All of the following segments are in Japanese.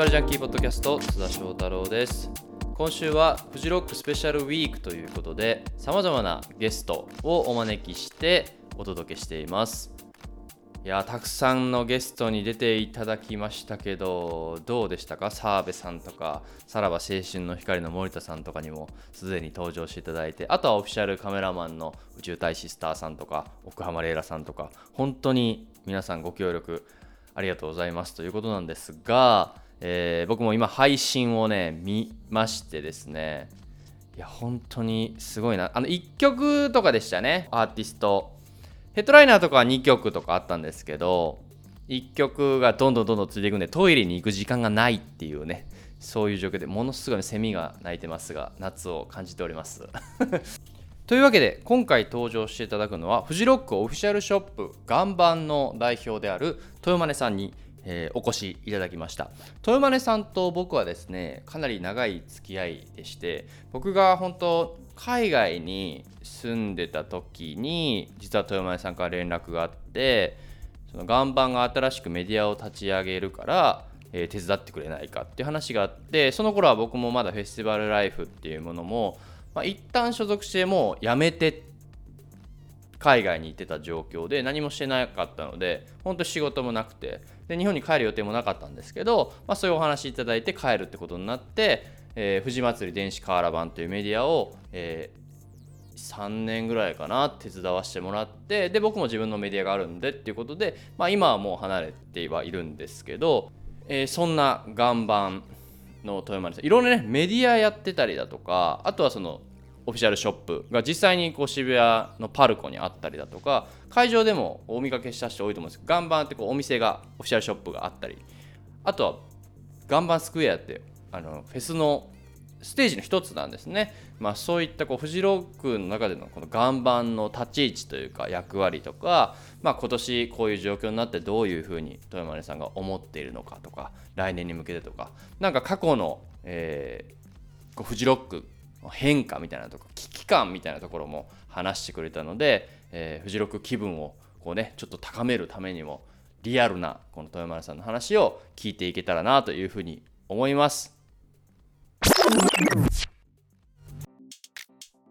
バルジャンキーポッドキャスト津田翔太郎です今週はフジロックスペシャルウィークということでさまざまなゲストをお招きしてお届けしています。いやたくさんのゲストに出ていただきましたけどどうでしたか？澤部さんとかさらば青春の光の森田さんとかにもすでに登場していただいてあとはオフィシャルカメラマンの宇宙大使スターさんとか奥浜レイラさんとか本当に皆さんご協力ありがとうございますということなんですが、えー、僕も今配信をね見ましてですね。いや本当にすごいな。あの1曲とかでしたね。アーティスト。ヘッドライナーとかは2曲とかあったんですけど1曲がどんどんどんどんついていくんでトイレに行く時間がないっていうね。そういう状況でものすごいセミが鳴いてますが夏を感じております。というわけで今回登場していただくのはフジロックオフィシャルショップ岩盤の代表である豊真根さんに、えー、お越しいただきました。豊真さんと僕はですねかなり長い付き合いでして僕が本当海外に住んでた時に実は豊前さんから連絡があってその岩盤が新しくメディアを立ち上げるから、え、手伝ってくれないかっていう話があってその頃は僕もまだフェスティバルライフっていうものも、まあ、一旦所属してもう辞めて海外に行ってた状況で何もしてなかったので本当仕事もなくてで日本に帰る予定もなかったんですけど、まあ、そういうお話いただいて帰るってことになってえー、富士祭り電子瓦版というメディアを、えー、3年ぐらいかな手伝わせてもらってで僕も自分のメディアがあるんでっていうことで、まあ、今はもう離れてはいるんですけど、えー、そんな岩盤の豊丸さんいろんなねメディアやってたりだとかあとはそのオフィシャルショップが実際にこう渋谷のパルコにあったりだとか会場でもお見かけした人多いと思うんです。けど岩盤ってこうお店がオフィシャルショップがあったり。あとは岩盤スクエアってあのフェスのステージの一つなんですね、まあ、そういったこうフジロックの中でのこの岩盤の立ち位置というか役割とか、まあ、今年こういう状況になってどういうふうに豊丸さんが思っているのかとか来年に向けてとかなんか過去の、えー、こうフジロック変化みたいなとこ危機感みたいなところも話してくれたので、えー、フジロック気分をこうねちょっと高めるためにもリアルなこの豊丸さんの話を聞いていけたらなというふうに思います。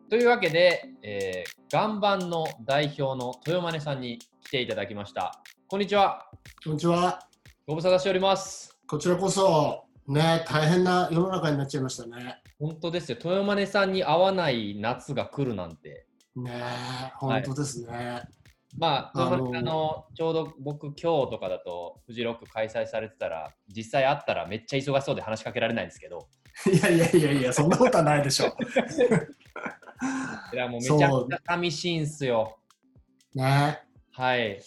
というわけで、えー、岩盤の代表の豊真さんに来ていただきました。こんにちは。こんにちは。ご無沙汰しております。こちらこそ、ね、大変な世の中になっちゃいましたね。本当ですよ。豊真さんに会わない夏が来るなんて。ね本当ですね。はいまあ、あのあのちょうど僕、今日とかだと、フジロック開催されてたら、実際会ったらめっちゃ忙しそうで話しかけられないんですけど。いやいやいやいや、そんなことはないでしょ。いや、もうめちゃくちゃ寂しいんすよ。ね。はい。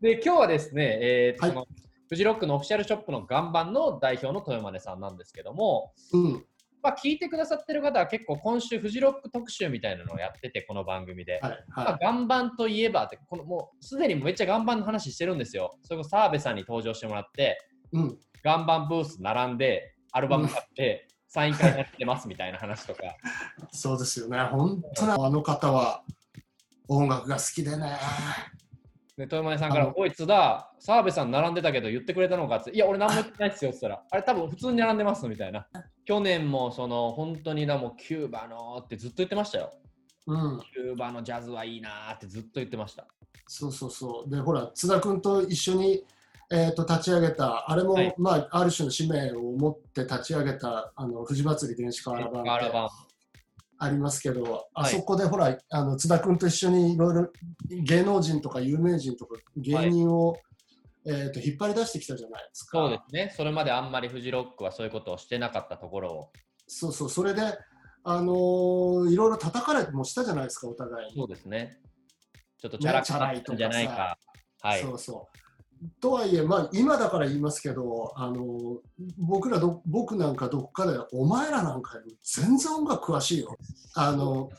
で、今日はですね、えー、はい、フジロックのオフィシャルショップの岩盤の代表の豊真さんなんですけども、うん、まあ、聞いてくださってる方は結構今週フジロック特集みたいなのをやっててこの番組で、はいはい、まあ、岩盤といえばってこのもうすでにめっちゃ岩盤の話してるんですよ。それこそ澤部さんに登場してもらって、うん、岩盤ブース並んでアルバム買って、うん、サイン会やってますみたいな話とか。そうですよね。本当にあの方は音楽が好きでねで豊前さんから「おい津田澤部さん並んでたけど言ってくれたのか?」って「いや俺何も言ってないっすよ」って言ったら「あれ多分普通に並んでます」みたいな。去年もその本当にだもキューバのってずっと言ってましたよ、うん、キューバのジャズはいいなってずっと言ってました。そうそうそう。でほら津田君と一緒にえーと、立ち上げた、あれも、はい、まあ、ある種の使命を持って立ち上げた、あの、藤祭り電子化アラバンありますけど、あそこでほら、あの津田君と一緒にいろいろ芸能人とか有名人とか芸人を、はい、えーと、引っ張り出してきたじゃないですか。そうですね、それまであんまりフジロックはそういうことをしてなかったところを。そうそう、それで、あのー、いろいろ叩かれてもしたじゃないですか、お互いに。そうですね。ちょっとチャラくたんじゃないか。はい、そうそう。とはいえ、まあ、今だから言いますけど、あの僕らど、僕なんかどっかで、お前らなんかより全然音楽詳しいよ。あの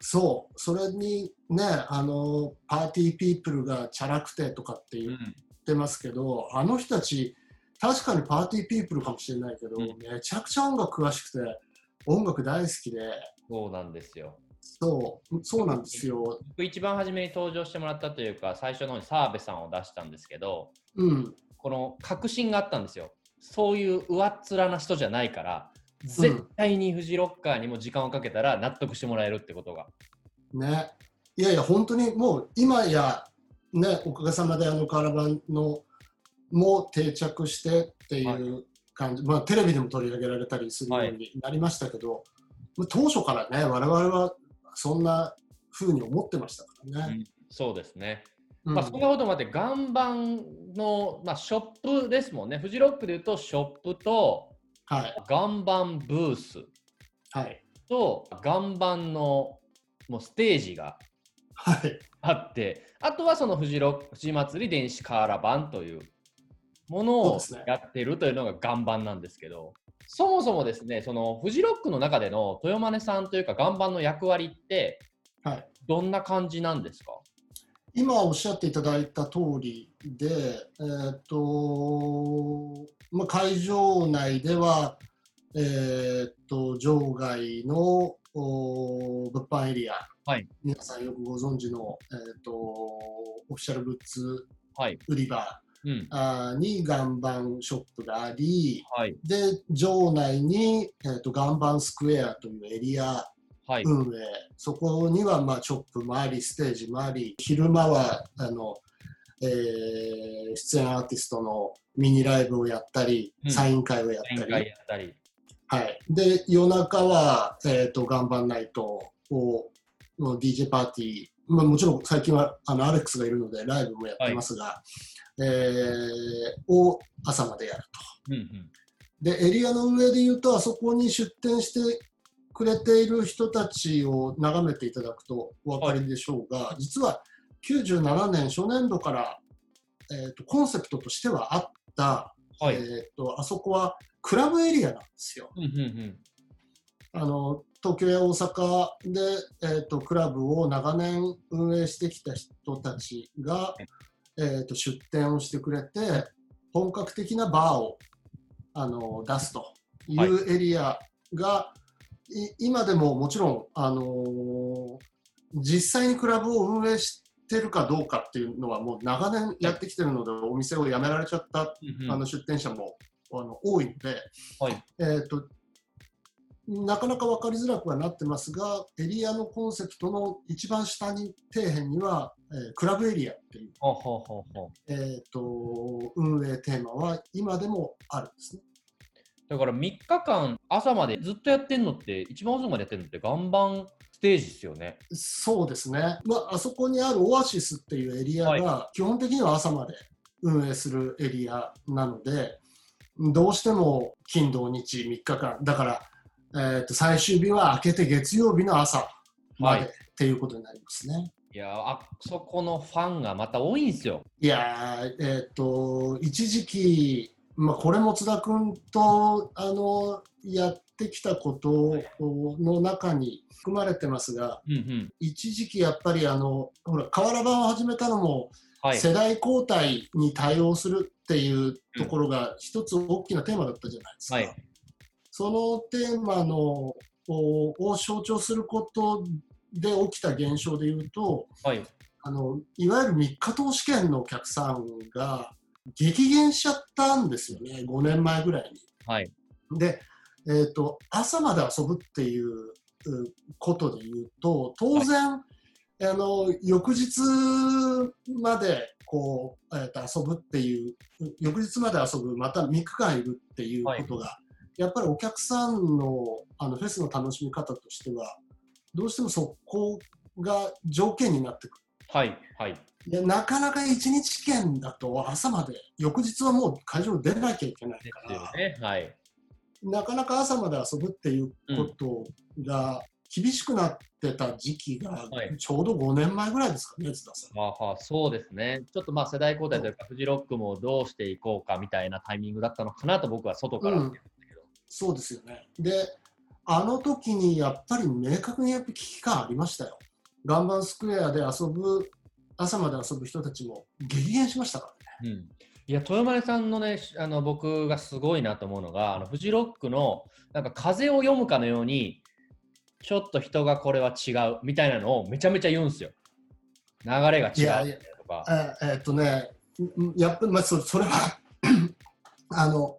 そう、それにね、あのパーティーピープルがチャラくてとかって言ってますけど、うん、あの人たち、確かにパーティーピープルかもしれないけど、うん、めちゃくちゃ音楽詳しくて、音楽大好きで。そうなんですよ。そう、そうなんですよ。僕一番初めに登場してもらったというか、最初の澤部さんを出したんですけど、うん、この確信があったんですよ。そういう上っ面な人じゃないから絶対にフジロッカーにも時間をかけたら納得してもらえるってことが。ね。いやいや、本当にもう今や、ね、おかげさまであのカラバンのも定着してっていう感じ、はい、まあテレビでも取り上げられたりするようになりましたけど、はい、当初からね、我々はそんなふうに思ってましたからね。うん、そうですね。まあ、そんなこともあって、岩盤の、まあ、ショップですもんね。フジロックでいうと、ショップと、はい、岩盤ブース、はい、と岩盤のもうステージがあって、はい、あとはそのフジロフジ祭り電子カーラバンというものをやってるというのが岩盤なんですけど、そもそもですね、そのフジロックの中での豊真さんというか岩盤の役割って、はい、どんな感じなんですか？今おっしゃっていただいた通りで、えーとまあ、会場内では、えーと、場外の物販エリア、はい、皆さんよくご存知の、えーと、オフィシャルグッズ売り場、はいうん、あに岩盤ショップがあり、はい、で場内に、えーと、と岩盤スクエアというエリア運営、はい、そこにはまあチョップもありステージもあり昼間はあの、えー、出演アーティストのミニライブをやったり、うん、サイン会をやったり。はい、で夜中は、えーと、岩盤ナイトをの DJ パーティー、まあ、もちろん最近はあのアレックスがいるのでライブもやってますが、はい、えー、を朝までやると。うんうん、でエリアの上で言うとあそこに出店してくれている人たちを眺めていただくとお分かりでしょうが、はい、実は97年初年度から、えーと、コンセプトとしてはあった、はい、えーと、あそこはクラブエリアなんですよ。うんうんうん。あの東京や大阪で、えーと、クラブを長年運営してきた人たちが、えーと、出店をしてくれて本格的なバーをあの出すというエリアが、はい今でももちろん、あのー、実際にクラブを運営してるかどうかっていうのはもう長年やってきてるので、お店を辞められちゃった、あの出店者もあの多いので、はい、えーと、なかなか分かりづらくはなってますが、エリアのコンセプトの一番下に底辺には、えー、クラブエリアっていう、えーと運営テーマは今でもあるんですね。だから3日間朝までずっとやってんのって一番遅くまでやってるのって岩盤ステージですよね。そうですね。まあ、あそこにあるオアシスっていうエリアが基本的には朝まで運営するエリアなので、どうしても金土日3日間、だから、えー、と最終日は明けて月曜日の朝まで、はい、っていうことになりますね。いやあそこのファンがまた多いんですよ。いやえっ、ー、と一時期まあ、これも津田君とあのやってきたことの中に含まれてますが、うんうん、一時期やっぱりあのほら瓦版を始めたのも、はい、世代交代に対応するっていうところが一つ大きなテーマだったじゃないですか。はい、そのテーマのを象徴することで起きた現象でいうと、はい、あのいわゆる3日投資券のお客さんが激減しちゃったんですよね、5年前ぐらいに。はい、で、えーと、朝まで遊ぶっていうことで言うと、当然、はい、あの翌日までこう、えー、と遊ぶっていう、翌日まで遊ぶ、また3日間いるっていうことが、はい、やっぱりお客さんのあのフェスの楽しみ方としては、どうしてもそこが条件になってくる。はい、はいなかなか一日券だと朝まで翌日はもう会場出なきゃいけないから、ねはい、なかなか朝まで遊ぶっていうことが厳しくなってた時期がちょうど5年前ぐらいですかね、津田さん。はあ、そうですね、ちょっとまあ世代交代というか、フジロックもどうしていこうかみたいなタイミングだったのかなと僕は外からそうですよね。で、あの時にやっぱり明確にやっぱ危機感ありましたよ。岩盤スクエアで遊ぶ朝まで遊ぶ人たちも激減しましたからね。うんいや豊丸さんのねあの僕がすごいなと思うのがあのフジロックのなんか風を読むかのようにちょっと人がこれは違うみたいなのをめちゃめちゃ言うんですよ。流れが違うとか。ええー、っとねやっぱり、まあ、そそれは あの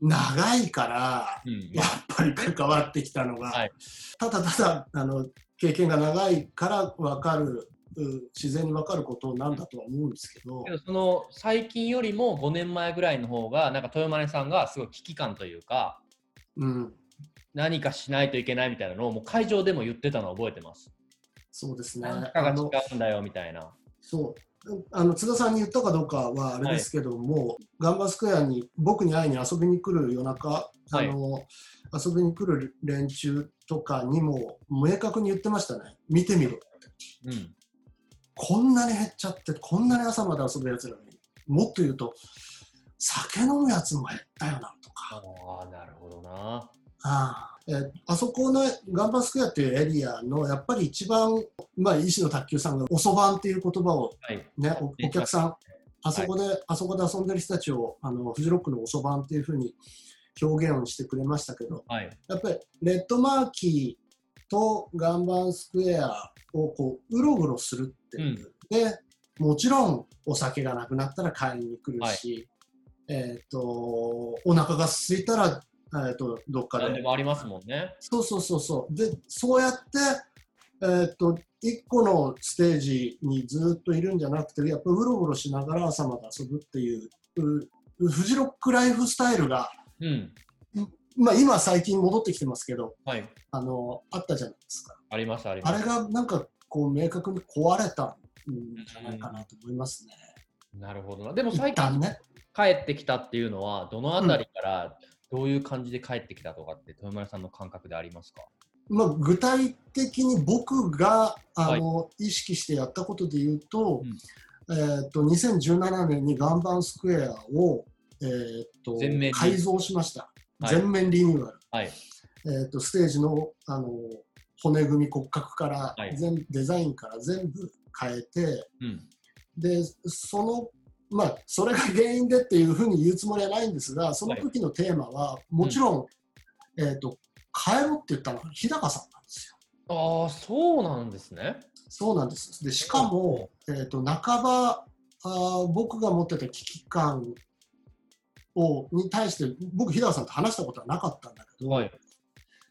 長いから、うん、やっぱり関わってきたのが、はい、ただただあの経験が長いから分かる自然に分かることなんだとは思うんですけどその最近よりも5年前ぐらいの方がなんか豊丸さんがすごい危機感というか、うん、何かしないといけないみたいなのをもう会場でも言ってたのを覚えてます。そうですね。何かが違うんだよみたいな。そうあの津田さんに言ったかどうかはあれですけども、はい、ガンバスクエアに僕に会いに遊びに来る夜中、はい、あの遊びに来る連中とかにも明確に言ってましたね、見てみろって。うん、こんなに減っちゃって、こんなに朝まで遊ぶやつらに、もっと言うと、酒飲むやつも減ったよなとか。ああ、なるほどな。あえあそこのガンバスクエアっていうエリアのやっぱり一番、まあ、医師の卓球さんがおそばんっていう言葉をね、はい、お客さん、あそこで、はい、あそこで遊んでる人たちをあのフジロックのおそばんっていうふうに表現をしてくれましたけど、はい、やっぱりレッドマーキーとガンバンスクエアをこううろうろするっていう、うん、でもちろんお酒がなくなったら買いに来るし、えーとお腹が空いたらえーと、どっかで。でもありますもんね。そうそうそうそう。で、そうやって、えーと、1個のステージにずっといるんじゃなくて、やっぱうろうろしながら朝まで遊ぶっていう、フジロックライフスタイルが、うん、まあ、今最近戻ってきてますけど、はい、あのあったじゃないですか。ありますあります。あれがなんかこう明確に壊れたんじゃないかなと思いますね。うん、なるほどな。でも最近、ね、帰ってきたっていうのは、どのあたりから、うんどういう感じで帰ってきたとかって豊丸さんの感覚でありますか？まあ、具体的に僕があの、はい、意識してやったことで言うと,、うん、えーと、2017年にガンバンスクエアを、えーと、改造しました、はい、全面リニューアル、はい、えーと、ステージのあの骨組み骨格から、全デザインから全部変えて、うん、でそのまあ、それが原因でっていうふうに言うつもりはないんですが、その時のテーマは、もちろん、うん、えっ、ー、と、帰ろうって言ったのは日高さんなんですよ。ああ、そうなんですね。そうなんです。で、しかも、えっ、ー、と、半ば、あ僕が持ってた危機感をに対して僕日高さんと話したことはなかったんだけど、はい、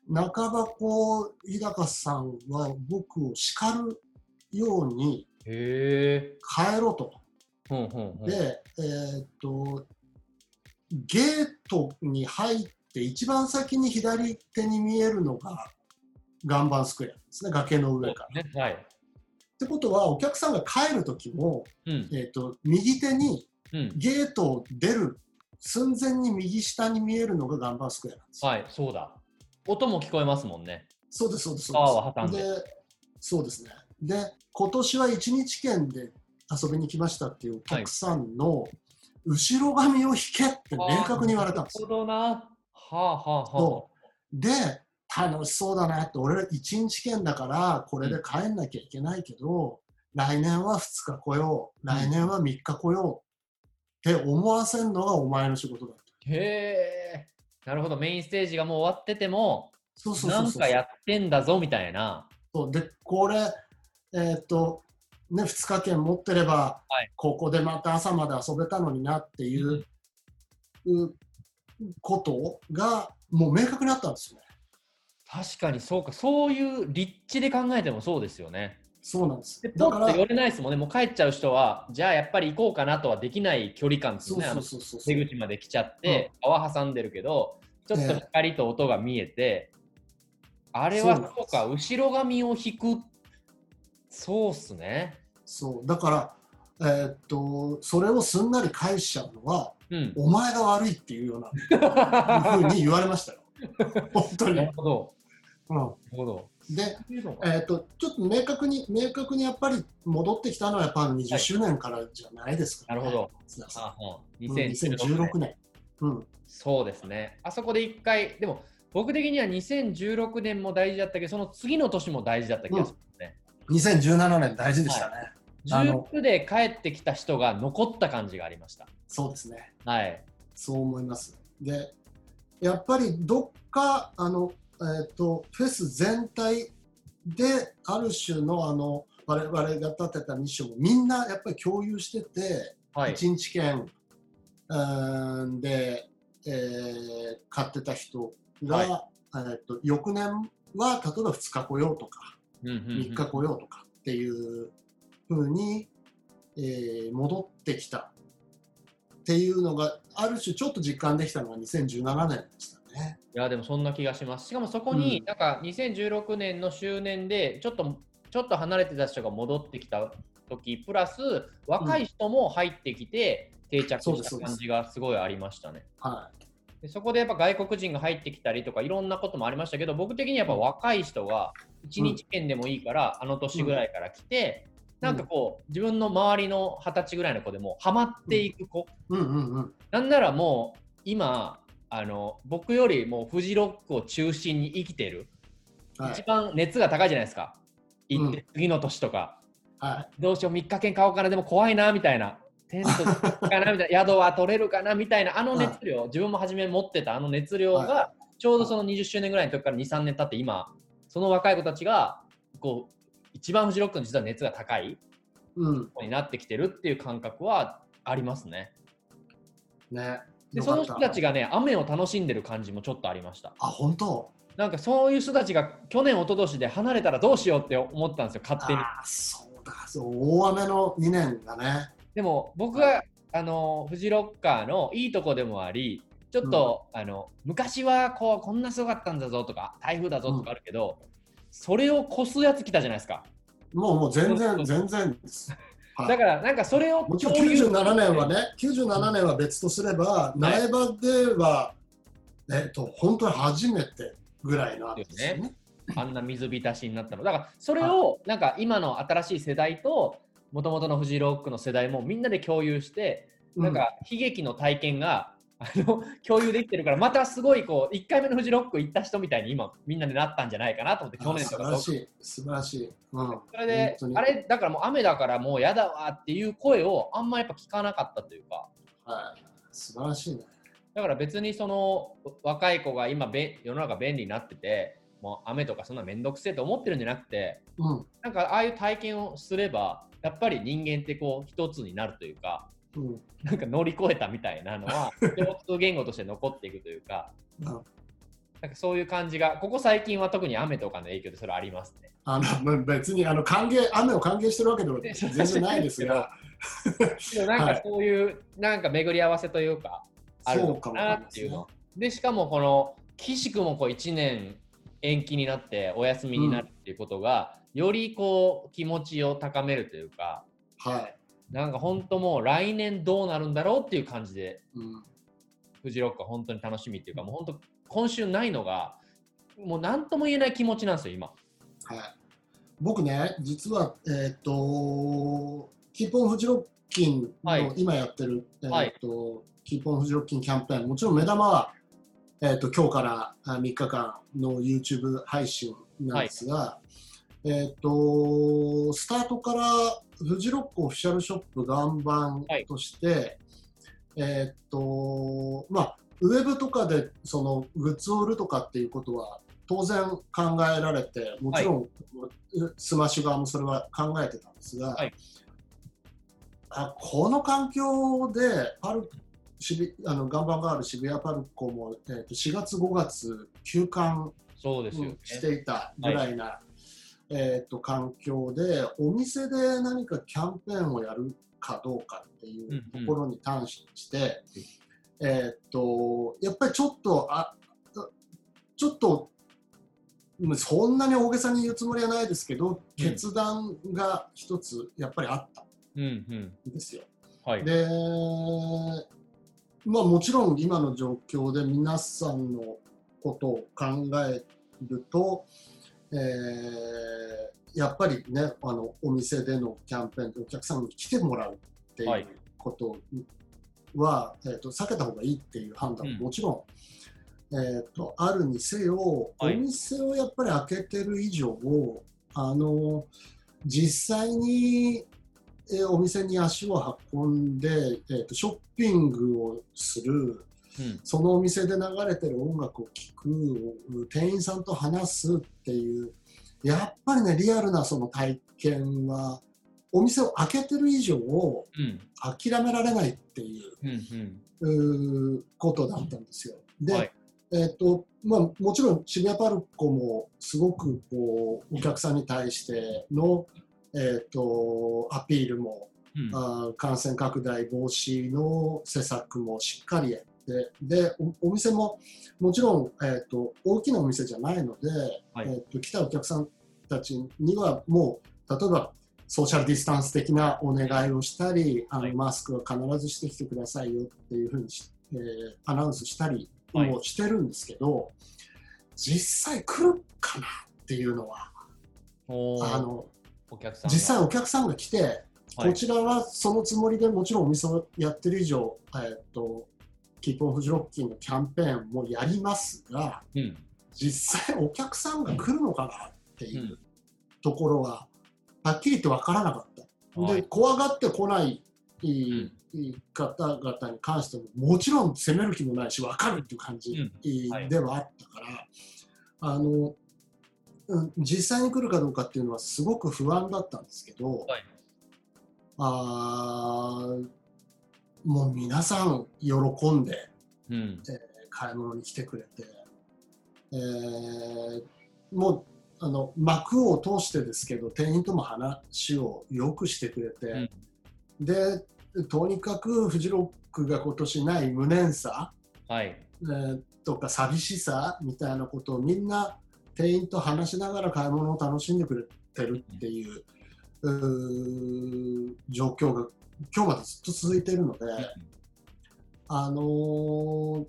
半ばこう日高さんは僕を叱るように帰ろで、えー、っと、ゲートに入って一番先に左手に見えるのが岩盤スクエアですね、崖の上から。ね、はい、ってことは、お客さんが帰る時も、うん、えー、っと右手にゲートを出る寸前に右下に見えるのが岩盤スクエアなんですはい、そうだ。音も聞こえますもんね。そうです、そうです。そうですでそうですね。で、今年は1日券で遊びに来ましたっていうお客さんの後ろ髪を引けって明確に言われたんですよ。なるほどな。はあはあはあ。で、楽しそうだなって、俺1日券だからこれで帰んなきゃいけないけど、うん、来年は2日来よう、来年は3日来ようって思わせるのがお前の仕事だへえ。なるほど、メインステージがもう終わってても、そうそうそうなんかやってんだぞみたいな。そうで、これ、えー、っと、ね、2日券持ってれば、はい、ここでまた朝まで遊べたのになっていう、うん、ことがもう明確にあったんですよね。確かにそうか、そういう立地で考えてもそうですよね。そうなんです。で、ポッて寄れないですもんね。もう帰っちゃう人は、じゃあやっぱり行こうかなとはできない距離感ですね。出口まで来ちゃって、川挟んでるけど、ちょっと光と音が見えて、あれはそうか、後ろ髪を引くそうっすね。そうだから、えー、っとそれをすんなり返しちゃうのは、うん、お前が悪いっていうようなふうに言われましたよ。本当に。なるほど。うん、なるほどで、えー、っとちょっと明確に明確にやっぱり戻ってきたのはやっぱ20周年からじゃないですか、ね、なるほど。2016年。うん、そうですね。あそこで一回、でも僕的には2016年も大事だったけど、その次の年も大事だった気がする。2017年大事でしたね。はい、19で帰ってきた人が残った感じがありました。そうですね。はい。そう思います。で、やっぱりどっか、あの、えっ、ー、と、フェス全体で、ある種の、あの、我々が立てたミッションをみんなやっぱり共有してて、はい、1日券でえー、買ってた人が、はい、えーと、翌年は例えば2日来ようとか、うんうんうん、3日来ようとかっていうふうに、えー、戻ってきたっていうのがある種ちょっと実感できたのが2017年でしたね。いやでもそんな気がします。しかもそこに、なんか2016年の周年でちょっとちょっと離れてた人が戻ってきた時プラス若い人も入ってきて定着した感じがすごいありましたね。はい、でそこでやっぱ外国人が入ってきたりとかいろんなこともありましたけど僕的にやっぱ若い人が1日券でもいいから、あの年ぐらいから来て、なんかこう自分の周りの二十歳ぐらいの子でもハマっていく子、うんうんうん、なんならもう今あの僕よりもフジロックを中心に生きてる、はい、一番熱が高いじゃないですか。行って、次の年とか、はい、どうしよう3日券買おうかなでも怖いなみたいな。テントかなみたいな。宿は取れるかなみたいな。あの熱量、はい、自分も初め持ってたあの熱量が、ちょうどその20周年ぐらいの時から23年経って今その若い子たちがこう一番フジロックの実は熱が高い、うん、になってきてるっていう感覚はありますね。ね。でその人たちがね雨を楽しんでる感じもちょっとありました。あ本当？なんかそういう人たちが去年一昨年で離れたらどうしようって思ったんですよ勝手に。あそうだそう大雨の2年がね。でも僕が、あのフジロッカーのいいとこでもありちょっと、うん、あの昔はこうこんなすごかったんだぞとか台風だぞとかあるけど、うん、それを越すやつ来たじゃないですか。もうもう全然全然です。だからなんかそれをもちろん97年はね97年は別とすれば、苗場ではえっと本当に初めてぐらいなんですよね。あんな水浸しになったの。だからそれをなんか今の新しい世代ともともとのフジロックの世代もみんなで共有して、なんか悲劇の体験があの共有できてるからまたすごいこう1回目のフジロック行った人みたいに今みんなでなったんじゃないかなと思って去年とか素晴らしい。素晴らしい、うん、それであれだからもう雨だからもうやだわっていう声をあんまやっぱ聞かなかったというか。はい。素晴らしいね。だから別にその若い子が今べ世の中便利になっててもう雨とかそんな面倒くせえと思ってるんじゃなくて、うん、なんかああいう体験をすればやっぱり人間ってこう一つになるというかうん、なんか乗り越えたみたいなのは共通言語として残っていくというか、うん、なんかそういう感じがここ最近は特に雨とかの影響でそれありますね。あの別にあの歓迎雨を歓迎してるわけでは全然ないですが。なんかそういう、はい、なんか巡り合わせというかあるのかなっていうの。でしかもこの岸君もこう1年延期になってお休みになるっていうことが、うん、よりこう気持ちを高めるというか、はい、なんか本当もう来年どうなるんだろうっていう感じで、うん、フジロックは本当に楽しみっていうか、もう本当今週ないのが、もう何とも言えない気持ちなんですよ、今。はい。僕ね、実は、えっ、ー、と、キーポンフジロッキンの今やってる、はい、えっ、ー、と、キーポンフジロッキンキャンペーン、もちろん目玉は、えっ、ー、と、今日から3日間の YouTube 配信なんですが、はい、えっ、と、スタートからフジロックオフィシャルショップ岩盤として、はい、えー、っと、まあ、ウェブとかでそのグッズを売るとかっていうことは当然考えられて、もちろん、はい、スマッシュ側もそれは考えてたんですが、はい、あこの環境でパル渋あの岩盤がある渋谷パルコも、えー、と4月、5月休館していたぐらいなえーと、環境でお店で何かキャンペーンをやるかどうかっていうところに関して、うん。うん、えーと、やっぱりちょっとあちょっとそんなに大げさに言うつもりはないですけど、決断が一つやっぱりあった。んですよ。うんうんはい、で、まあ、もちろん今の状況で皆さんのことを考えると、えー、やっぱりねあのお店でのキャンペーンでお客さんに来てもらうっていうことは、はい、えーと、避けた方がいいっていう判断ももちろん、うん、えーと、あるにせよ、はい、お店をやっぱり開けてる以上あの実際にえお店に足を運んで、えーとショッピングをするそのお店で流れてる音楽を聴く店員さんと話すっていうやっぱりねリアルなその体験はお店を開けてる以上を諦められないっていう,、うことだったんですよ。で、はい、えーとまあ、もちろん渋谷パルコもすごくこうお客さんに対しての、えーと、アピールも、うん、あ感染拡大防止の施策もしっかりやってでお店ももちろん、えーと、大きなお店じゃないので、はい、えーと来たお客さんたちにはもう例えばソーシャルディスタンス的なお願いをしたり、あのマスクは必ずしてきてくださいよっていうふうにえー、アナウンスしたりもしてるんですけど、はい、実際来るかなっていうのはあの実際お客さんが来て、こちらはそのつもりでもちろんお店をやってる以上、えー、っとキープオンフジロッキーのキャンペーンもやりますが、うん、実際お客さんが来るのかなっていうところは、はっきり言って分からなかった。で、怖がってこない方々に関しても、もちろん責める気もないし、分かるっていう感じではあったから、あの、実際に来るかどうかっていうのはすごく不安だったんですけど、はい、あもう皆さん喜んで、うん、えー、買い物に来てくれて、えー、もうあの幕を通してですけど店員とも話をよくしてくれて、うん、でとにかくフジロックが今年ない無念さ、はい。えー、とか寂しさみたいなことをみんな店員と話しながら買い物を楽しんでくれてるっていう,、う状況が今日までずっと続いているので、あのー、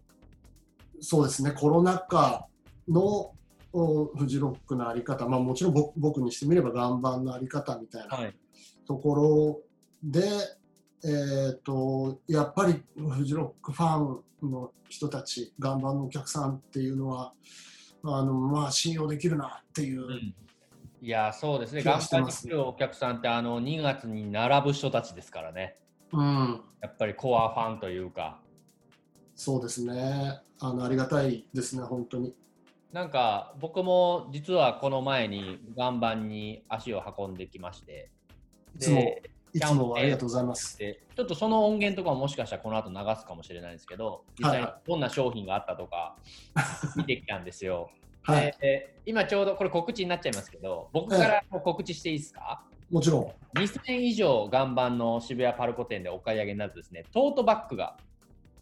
そうですねコロナ禍のフジロックのあり方、まあ、もちろん僕にしてみれば岩盤のあり方みたいなところで、はい、えーと、やっぱりフジロックファンの人たち岩盤のお客さんっていうのはあの、まあ、信用できるなっていう。うん、いやそうですね。岩盤に来るお客さんってあの2月に並ぶ人たちですからね、うん、やっぱりコアファンというか。そうですね。あのありがたいですね本当に。なんか僕も実はこの前に岩盤に足を運んできまして。いつもいつもありがとうございます。ちょっとその音源とかももしかしたらこの後流すかもしれないんですけど実際にどんな商品があったとか 見てきたんですよ、はい、で今ちょうどこれ告知になっちゃいますけど僕からも告知していいですか、もちろん2000以上岩盤の渋谷パルコ店でお買い上げになるとですねトートバッグが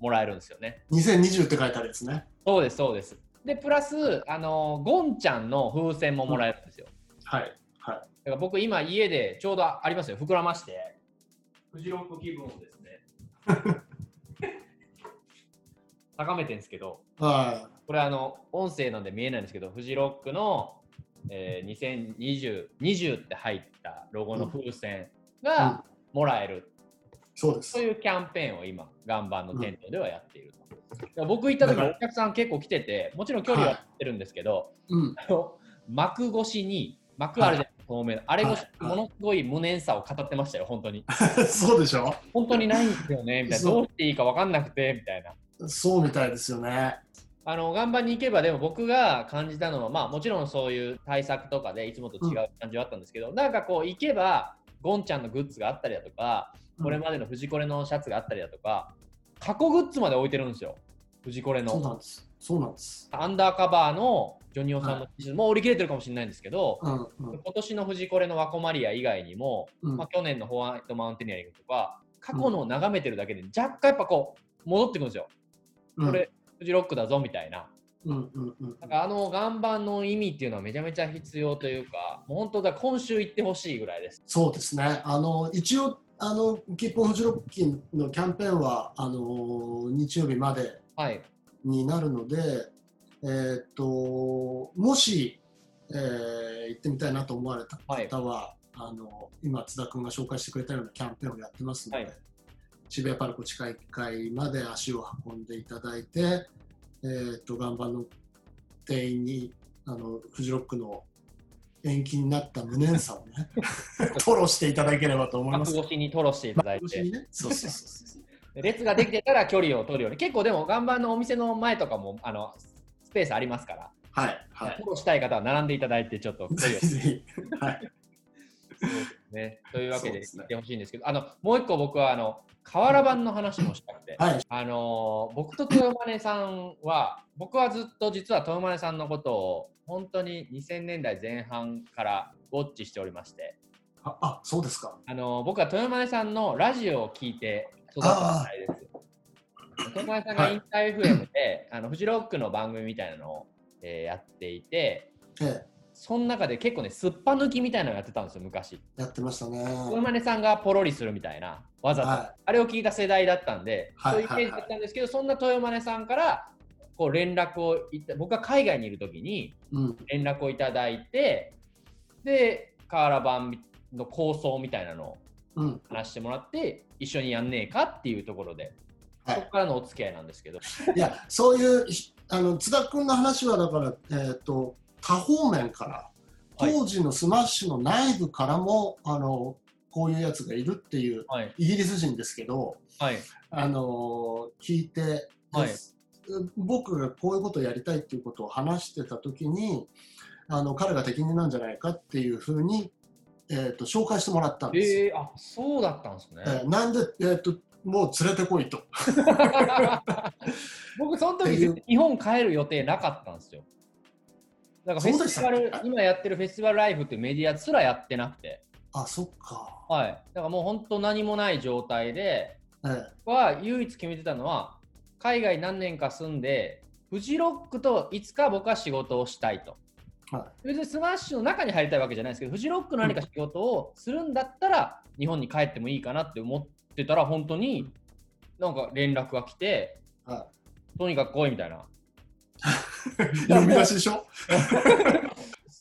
もらえるんですよね2020って書いてあるやつねそうですそうですで、プラス、あのゴンちゃんの風船ももらえるんですよ。うん、はい。はい。だから僕、今、家でちょうどありますよ。膨らまして、フジロック気分をですね、高めてるんですけど、はい、これ、あの、音声なんで見えないんですけど、フジロックの、えー、2020、20って入ったロゴの風船がもらえる。うん、そうです。そういうキャンペーンを今、岩盤の店頭ではやっていると。僕行った時お客さん結構来ててもちろん距離はってるんですけど、はい。うん、幕越しに幕あるじゃない。透明あれ越し、ものすごい無念さを語ってましたよ本当に。そうでしょ？本当にないんですよねみたいな。どうしていいか分かんなくてみたいなそうみたいですよねあの岩盤に行けばでも僕が感じたのはまあもちろんそういう対策とかでいつもと違う感じはあったんですけど、うん、なんかこう行けばゴンちゃんのグッズがあったりだとか、これまでの藤コレのシャツがあったりだとか、過去グッズまで置いてるんですよ。藤コレの。そうなんです。そうなんです。アンダーカバーのジョニオさんの T シャツ、もう売り切れてるかもしれないんですけど、うんうん、今年の藤コレのワコマリア以外にも、うん、まあ、去年のホワイトマウンテニアリングとか、過去のを眺めてるだけで若干やっぱこう、戻ってくるんですよ。これ、フジロックだぞみたいな。うんうんうん、なんかあの岩盤の意味っていうのはめちゃめちゃ必要というか、もう本当だ今週行ってほしいぐらいです。そうですね。あの一応あのキーポンフジロッキンのキャンペーンはあの日曜日までになるので、はい、えー、っともし、えー、行ってみたいなと思われた方は、はい、あの今津田君が紹介してくれたようなキャンペーンをやってますので、はい、渋谷パルコ地下1階まで足を運んでいただいて、えー、っと岩盤の店員にあのフジロックの延期になった無念さをね、吐露していただければと思います。越しに吐露していただいて。ね、そうそうそう 列ができてたら距離を取るように、結構でも、岩盤のお店の前とかもあのスペースありますから、はい、はい。フォローしたい方は並んでいただいて、ちょっと距離を。はい。ね、というわけで言ってほしいんですけど、ね、あのもう一個僕はあの瓦版の話もしたくて、はい、あの僕と豊真さんは僕はずっと実は豊真さんのことを本当に2000年代前半からウォッチしておりましてああそうですか。あの僕は豊真さんのラジオを聞いて育ったみたいです。豊真さんがインター FM で、はい、あのフジロックの番組みたいなのを、えー、やっていて、ええその中で結構ね、すっぱ抜きみたいなのやってたんですよ、昔。やってましたね。大金さんがポロリするみたいな、わざと、はい、あれを聞いた世代だったんで、はい、そういうイメージだったんですけど、そんな豊真さんからこう連絡をいた、僕が海外にいるときに連絡をいただいて、うん、で、カーラ版の構想みたいなのを話してもらって、うん、一緒にやんねえかっていうところで、はい、そこからのお付き合いなんですけど。いや、そういう、あの津田君の話はだから、えっ、ー、と、多方面から当時のスマッシュの内部からも、はい、あのこういうやつがいるっていう、はい、イギリス人ですけど、はい、あの聞いて、はい、僕がこういうことをやりたいっていうことを話してた時にあの彼が適任なんじゃないかっていうふうに、えーと、紹介してもらったんですえー、あそうだったんですね。えー、なんで、えーと、もう連れてこいと。僕その時日本帰る予定なかったんですよ。だからフェスティバル、今やってるフェスティバルライフっていうメディアすらやってなくて。あ、そっか。はい。だからもう本当何もない状態で、ええ、は唯一決めてたのは、海外何年か住んで、フジロックといつか僕は仕事をしたいと。はい、別にスマッシュの中に入りたいわけじゃないですけど、フジロックの何か仕事をするんだったら、日本に帰ってもいいかなって思ってたら、本当になんか連絡が来て、はい、とにかく来いみたいな。呼び出しでしょ？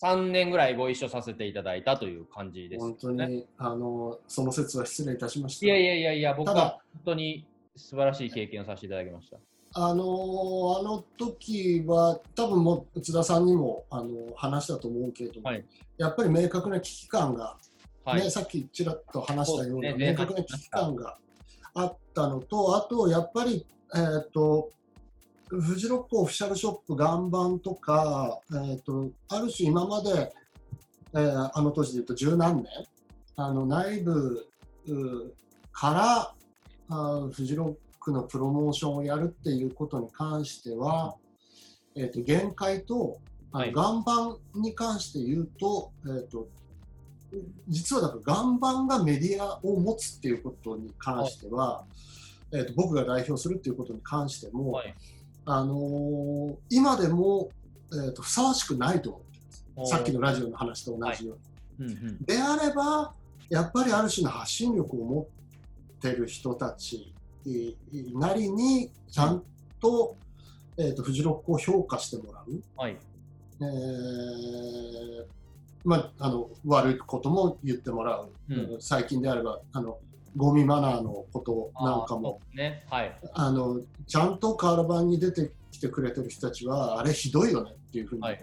3年ぐらいご一緒させていただいたという感じです、ね、本当にあのその説は失礼いたしました。いやいやいやいや、僕は本当に素晴らしい経験をさせていただきました。あのあの時は多分も津田さんにもあの話したと思うけれども、はい、やっぱり明確な危機感が、はい、ね、さっきちらっと話したような、ね、明確な危機感があったのとあとやっぱり、えーとフジロックオフィシャルショップ岩盤とか、えーと、ある種今まで、えー、あの当時で言うと十何年あの内部からあフジロックのプロモーションをやるっていうことに関しては、えーと、限界とあの、岩盤に関して言うと,、えーと、実はだから岩盤がメディアを持つっていうことに関しては、はい、えーと、僕が代表するっていうことに関しても、はいあのー、今でも、えーと、ふさわしくないと思ってます。さっきのラジオの話と同じように。はい。うんうん、であればやっぱりある種の発信力を持ってる人たちなりにちゃんと,、えーと、フジロックを評価してもらう。はい。えーまあ、あの悪いことも言ってもらう、うん、最近であればあのゴミマナーのことなんかも、ね。はい、あのちゃんとカーラ版に出てきてくれてる人たちはあれひどいよねっていうふうに、はい、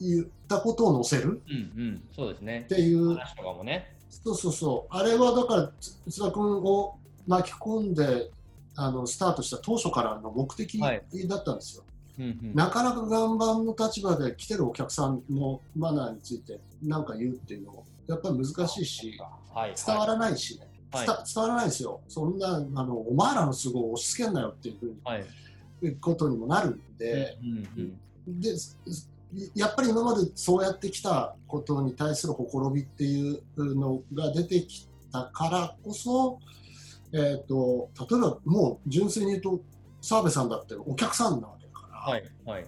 言ったことを載せる、うんうん、そうですね。っていう。話とかもね。そうそうそう。あれはだから津田君を巻き込んであのスタートした当初からの目的だったんですよ。はいうんうん、なかなか岩盤の立場で来てるお客さんのマナーについて何か言うっていうのもやっぱり難しいし、はい、伝わらないしね、はい、伝わらないですよ、そんなあのお前らの都合を押し付けんなよっていうふうに、はい、ことにもなるんで,、でやっぱり今までそうやってきたことに対するほころびっていうのが出てきたからこそ、えーと、例えばもう純粋に言うと澤部さんだってお客さんなわけだから、はいはい、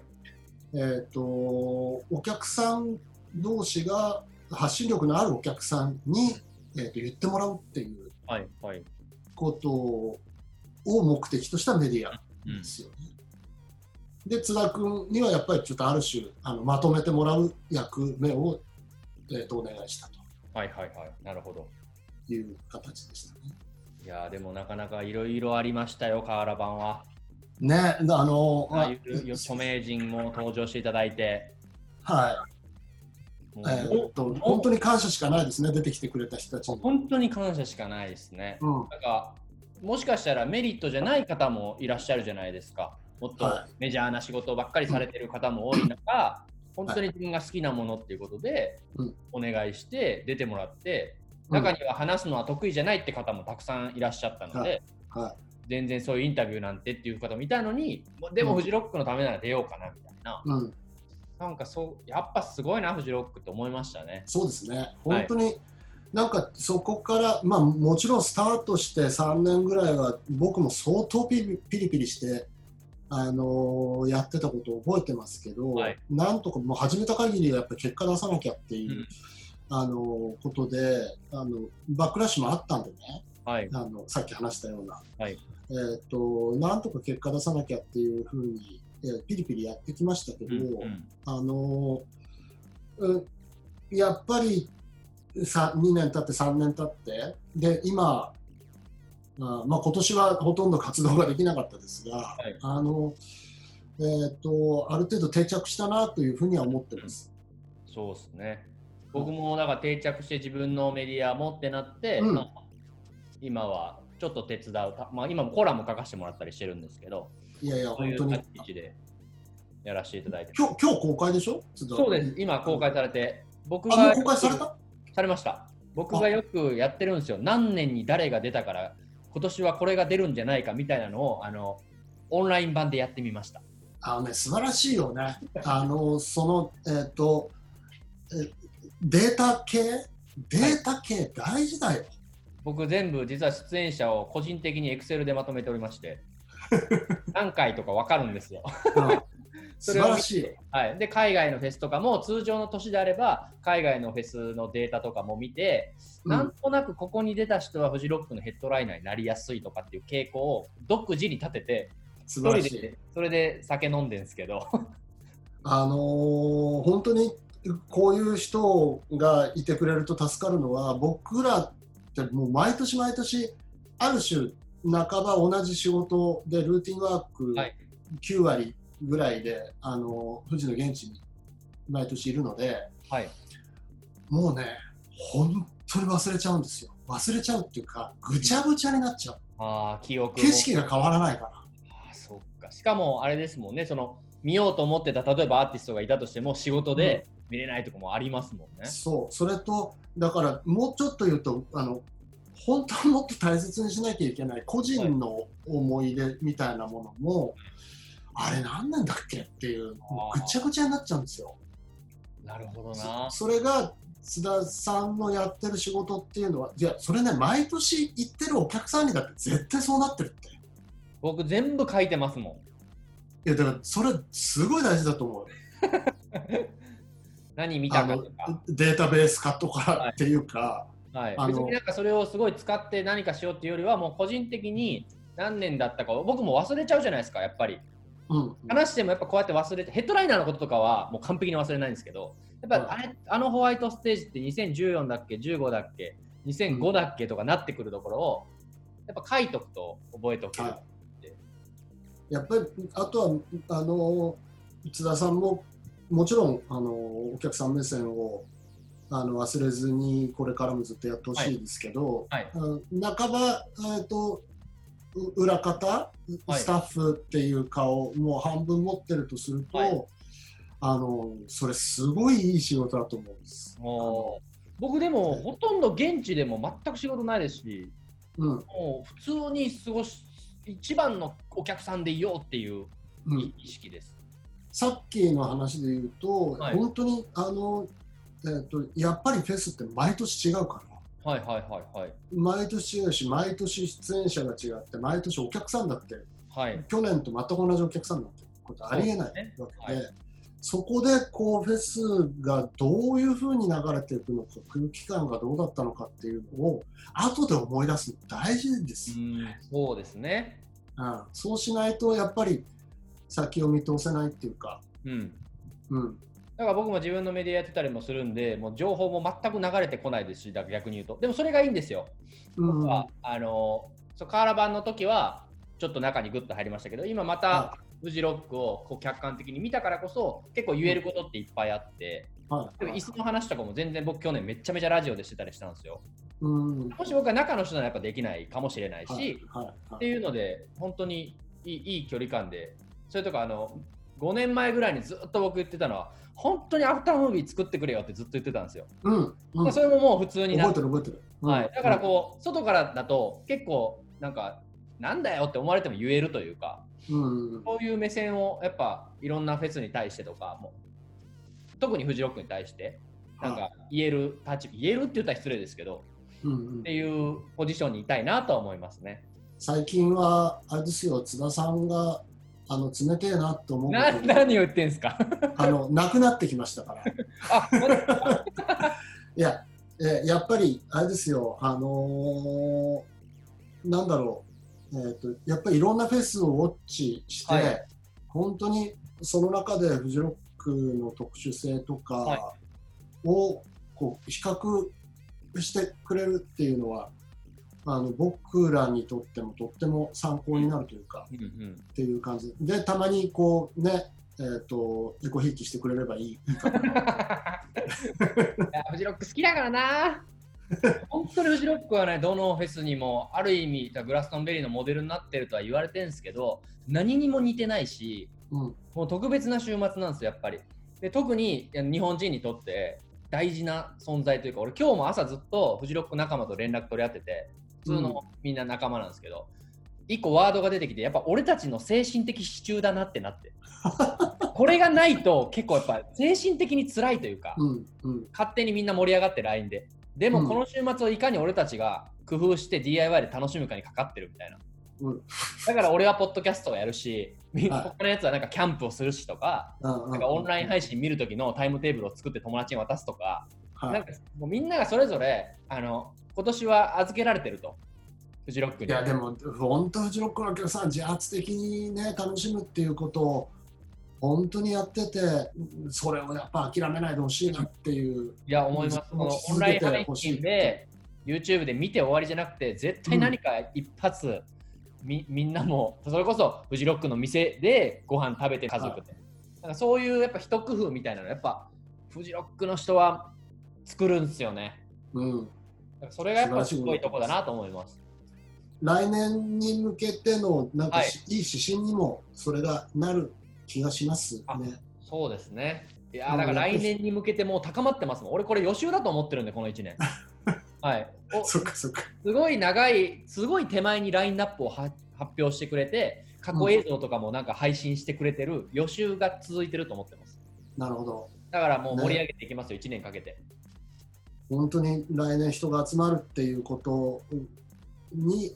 えーとお客さん同士が発信力のあるお客さんに、えー、と言ってもらうっていうはいはい、ことを目的としたメディアですよね。うん、で津田君にはやっぱりちょっとある種あのまとめてもらう役目を、えー、とお願いしたと。はいはいはいなるほど。いう形でしたね。いやでもなかなかいろいろありましたよ、瓦版は。ね、あのああいう著名人も登場していただいて。はい。えー、と本当に感謝しかないですね、出てきてくれた人たちに。本当に感謝しかないですね。うん、なんかもしかしたらメリットじゃない方もいらっしゃるじゃないですか。もっとメジャーな仕事ばっかりされてる方も多い中、はい、本当に自分が好きなものっていうことで、お願いして出てもらって、中には話すのは得意じゃないって方もたくさんいらっしゃったので、はい。はい。全然そういうインタビューなんてっていう方もいたのに、でもフジロックのためなら出ようかなみたいな、うん、なんかそう、やっぱすごいな、フジロックって思いましたね。そうですね、本当に、なんかそこから、まあ、もちろんスタートして3年ぐらいは、僕も相当ピリピリピリして、あのーやってたことを覚えてますけど、はい。なんとかもう始めた限りはやっぱり結果出さなきゃっていう、うん。あのーことであの、バックラッシュもあったんでね、はい。あのさっき話したような、はい。えー、となんとか結果出さなきゃっていうふうに、えーピリピリやってきましたけど、うんうんあのうんやっぱりさ2年経って3年経ってで今あまあ、今年はほとんど活動ができなかったですが、いあのえー、とある程度定着したなというふうには思ってます。そうですね。僕もだから定着して自分のメディアもってなって、うんまあ、今はちょっと手伝うた、まあ、今もコラム書かせてもらったりしてるんですけど、いやいや、そういう本当に。立ち位置でやらせていただいて今日今日公開でしょ？そうです、今公開されて、僕が公開された？されました。僕がよくやってるんですよ。何年に誰が出たから、今年はこれが出るんじゃないかみたいなのを、あの、オンライン版でやってみました。あのね、素晴らしいよね。あの、その、えっ、と、えデータ系？データ系大事だよ。僕全部実は出演者を個人的に Excel でまとめておりまして、何回とか分かるんですよ。うん素晴らしいよ。はい、で海外のフェスとかも通常の年であれば海外のフェスのデータとかも見て、うんなんとなくここに出た人はフジロックのヘッドライナーになりやすいとかっていう傾向を独自に立てて素晴らしい。それで酒飲んでんですけどあのー本当にこういう人がいてくれると助かるのは、僕らってもう毎年毎年、ある種、半ば同じ仕事でルーティンワークはい。9割ぐらいで、あの富士の現地に毎年いるので、はい。もうね、本当に忘れちゃうんですよ。忘れちゃうっていうか、ぐちゃぐちゃになっちゃう。あー記憶も景色が変わらないから。あーそっか。しかもあれですもんねその見ようと思ってた例えばアーティストがいたとしても仕事で見れないとこもありますもんね、そう、それと、だからもうちょっと言うと、あの本当はもっと大切にしなきゃいけない個人の思い出みたいなものも、あれ何なんだっけっていう、ぐちゃぐちゃになっちゃうんですよ。なるほどなそそれが津田さんのやってる仕事っていうのは、いや、それね、毎年行ってるお客さんにだって絶対そうなってるって。い僕全部書いてますもんや、だからそれすごい大事だと思うよ。何見たかとかデータベース化とかっていうか、はい、あの別になんかそれをすごい使って何かしようっていうよりはもう個人的に何年だったかを僕も忘れちゃうじゃないですかやっぱり。うん、話してもやっぱこうやって忘れてヘッドライナーのこととかはもう完璧に忘れないんですけどやっぱあれあのホワイトステージって2014だっけ15だっけ2005だっけとかなってくるところをやっぱ書いとくと覚えておける、はい。やっぱりあとはあの津田さんももちろんあのお客さん目線をあの忘れずにこれからもずっとやってほしいですけど、はい。あの半ば、えー、とう裏方、はい。スタッフっていう顔もう半分持ってるとすると、はい。あのそれすごいいい仕事だと思うんです。僕でもほとんど現地でも全く仕事ないですしうん。もう普通に過ごし一番のお客さんでいようっていううん。意識です。さっきの話で言うと、はい。本当にあの、えー、とやっぱりフェスって毎年違うから。はいはいはいはい。毎年違うし、毎年出演者が違って、毎年お客さんだって、はい。去年と全く同じお客さんなんてことありえないわけで、そうですねそこでこうフェスがどういうふうに流れていくのか、空気感がどうだったのかっていうのを、後で思い出すの大事です。うんそうですね。うんそうしないと、やっぱり先を見通せないっていうか、うん。うん、だから僕も自分のメディアやってたりもするんで、もう情報も全く流れてこないですし、だ逆に言うと。でもそれがいいんですよ。うん僕は、あの、そうカーラバンの時は、ちょっと中にグッと入りましたけど、今または、フジロックをこう客観的に見たからこそ、結構言えることっていっぱいあって、はいでも椅子の話とかも全然僕去年めっちゃめちゃラジオでしてたりしたんですよ。うんもし僕は中の人ならやっぱできないかもしれないし、はいはいはいっていうので、本当にいいいい距離感で、それとかあの5年前ぐらいにずっと僕言ってたのは、本当にアフタームービー作ってくれよってずっと言ってたんですよ。うんうん。それももう普通になって。る覚えてる。はい、だからこう、外からだと結構なんかなんだよって思われても言えるというか、うん、そういう目線をやっぱいろんなフェスに対してとかも特にフジロックに対してなんか言える立場言えるって言ったら失礼ですけど、うんうん。っていうポジションにいたいなとは思いますね。最近はあれですよ津田さんがあの冷てえなと思うな何言ってんすか？あのなくなってきましたから。いやえやっぱりあれですよあのーなんだろう、えー、とやっぱりいろんなフェスをウォッチして、はい。本当にその中でフジロックの特殊性とはい。かをこう比較してくれるっていうのはあの僕らにとってもとっても参考になるというか、うんうんっていう感じでたまにこうねえー、とエコひいきしてくれればいいいいかな いやフジロック好きだからな。本当にフジロックはね、どのフェスにもある意味、グラストンベリーのモデルになってるとは言われてるんですけど、何にも似てないし、うんもう特別な週末なんですよ、やっぱり。で特に日本人にとって大事な存在というか、俺、今日も朝ずっとフジロック仲間と連絡取り合ってて、普通のみんな仲間なんですけど、一個ワードが出てきて、やっぱ俺たちの精神的支柱だなってなって。これがないと結構やっぱ精神的に辛いというか、うんうん。勝手にみんな盛り上がって LINE で。でもうん。この週末をいかに俺たちが工夫して DIY で楽しむかにかかってるみたいな。うん。だから俺はポッドキャストをやるし、他のやつはなんかキャンプをするしとか、うん。なんかオンライン配信見るときのタイムテーブルを作って友達に渡すとか、はい。なんかもうみんながそれぞれあの今年は預けられてると、フジロックに。いやでも本当フジロックのお客さん自発的にね楽しむっていうことを本当にやっててそれをやっぱ諦めないでほしいなっていういや、思います。このオンライン配信で、YouTube で見て終わりじじゃなくて、絶対何か一発、みみんなも、それこそフジロックの店でご飯食べて家族で。なんかそういうやっぱ一工夫みたいなの、やっぱフジロックの人は作るんですよね。うん、それがやっぱすごいとこだなと思います。来年に向けてのなんかはいし、い、い指針にもそれがなる気がしますあね。そうですね。いやだから来年に向けてもう高まってますもん。俺これ予習だと思ってるんで、この1年。はい。おそっかそっか。すごい長い、すごい手前にラインナップをは発表してくれて、過去映像とかもなんか配信してくれてる予習が続いてると思ってます。なるほど。だからもう盛り上げていきますよ、1年かけて。本当に来年人が集まるっていうことに、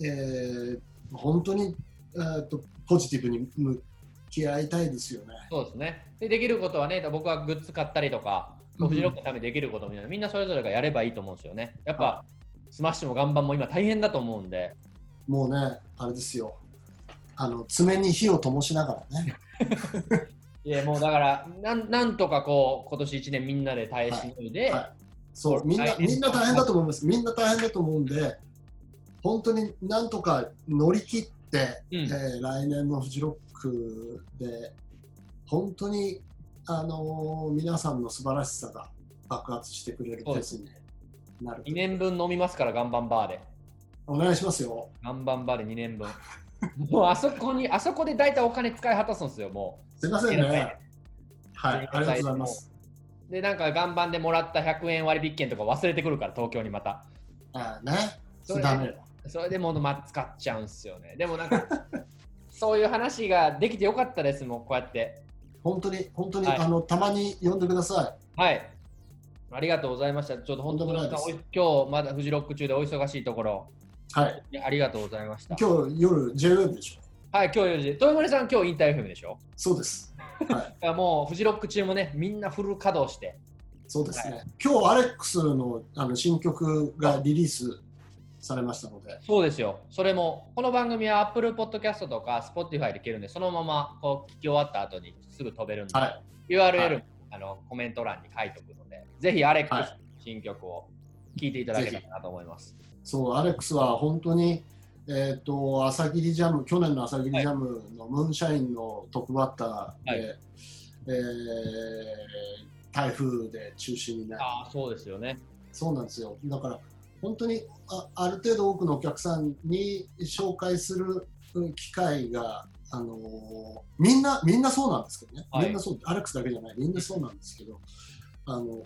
えー本当に、えー、とポジティブに向き合いたいですよね。そうですね。でできることはね、僕はグッズ買ったりとか、うんフジロックのためにできることみたいな、みんなそれぞれがやればいいと思うんですよね。やっぱ、スマッシュも岩盤も今大変だと思うんで、もうね、あれですよ。あの爪に火を灯しながらね。いやもうだからなん、なんとかこう、今年1年みんなで耐えしのいで、はいそうみんなみんな大変だと思います。みんな大変だと思うんで、本当になんとか乗り切って、うんえー来年のフジロックで、本当に、あのー皆さんの素晴らしさが爆発してくれるフェスになると2年分飲みますから、岩盤バーで。お願いしますよ。岩盤バーで2年分。もうあそこに、あそこで大体お金使い果たすんですよ、もすいませんね。はい、ありがとうございます。う。で、なんか岩盤でもらった100円割引券とか忘れてくるから、東京にまた。あね、それ。それでもう、まあ、使っちゃうんですよね。でもなんか、そういう話ができてよかったです、もうこうやって。本当に、本当に、はいあのたまに呼んでくださはい。ありがとうございました。ちょっと本当に今日まだフジロック中でお忙しいところ、い。はい。ありがとうございました。今日夜 JWEB でしょ。はい、今日4時。豊森さん、今日インター FM でしょ？そうです。はい。もうフジロック中もね、みんなフル稼働して。そうですね。は今日アレックスのあの新曲がリリースされましたので、そうですよ。それも、この番組は Apple Podcast とか Spotify で聞けるんで、そのままこう聞き終わった後にすぐ飛べるんで、はい。URL、はいあのコメント欄に書いておくので、ぜひアレックス新曲を聴いていただけたらなと思います。そう、アレックスは本当に、えっ、と、朝霧ジャム、去年の朝霧ジャムのムーンシャインのトップバッターで、はい。えー台風で中止になり、ああ、そうですよね。そうなんですよ。だから、本当にあある程度多くのお客さんに紹介するうん機会が、あのーみんな、みんなそうなんですけどね、はい。みんなそう、アレックスだけじゃない、みんなそうなんですけど、あの、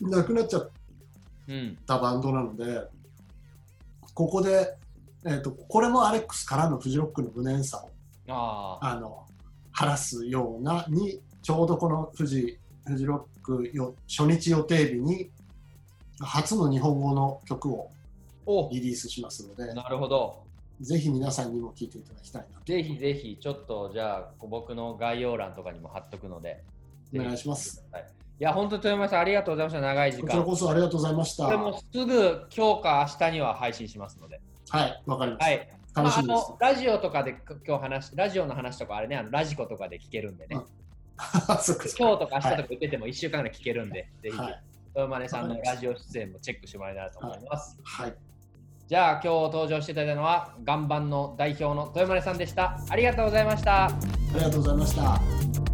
なくなっちゃったバンドなので、うん、ここで、えーと、これもアレックスからのフジロックの無念さをあの晴らすようなにちょうどこのフジフジロックよ初日予定日に初の日本語の曲をリリースしますのでなるほどぜひ皆さんにも聞いていただきたいなぜひぜひちょっとじゃあ僕の概要欄とかにも貼っとくのでお願いします。いや、本当に豊山さん、ありがとうございました。長い時間。こちらこそありがとうございました。でもすぐ今日か明日には配信しますので。はい、わかりました。はい。楽しみです、まあ、ラジオとかで今日話ラジオの話とかあれねあのラジコとかで聞けるんでね。今日とか明日とか言ってても1週間ぐらい聞けるんで、はい、ぜひ、はい、豊真さんのラジオ出演もチェックしてもらえたらと思います、はい、じゃあ今日登場していただいたのは岩盤の代表の豊真さんでした。ありがとうございました。ありがとうございました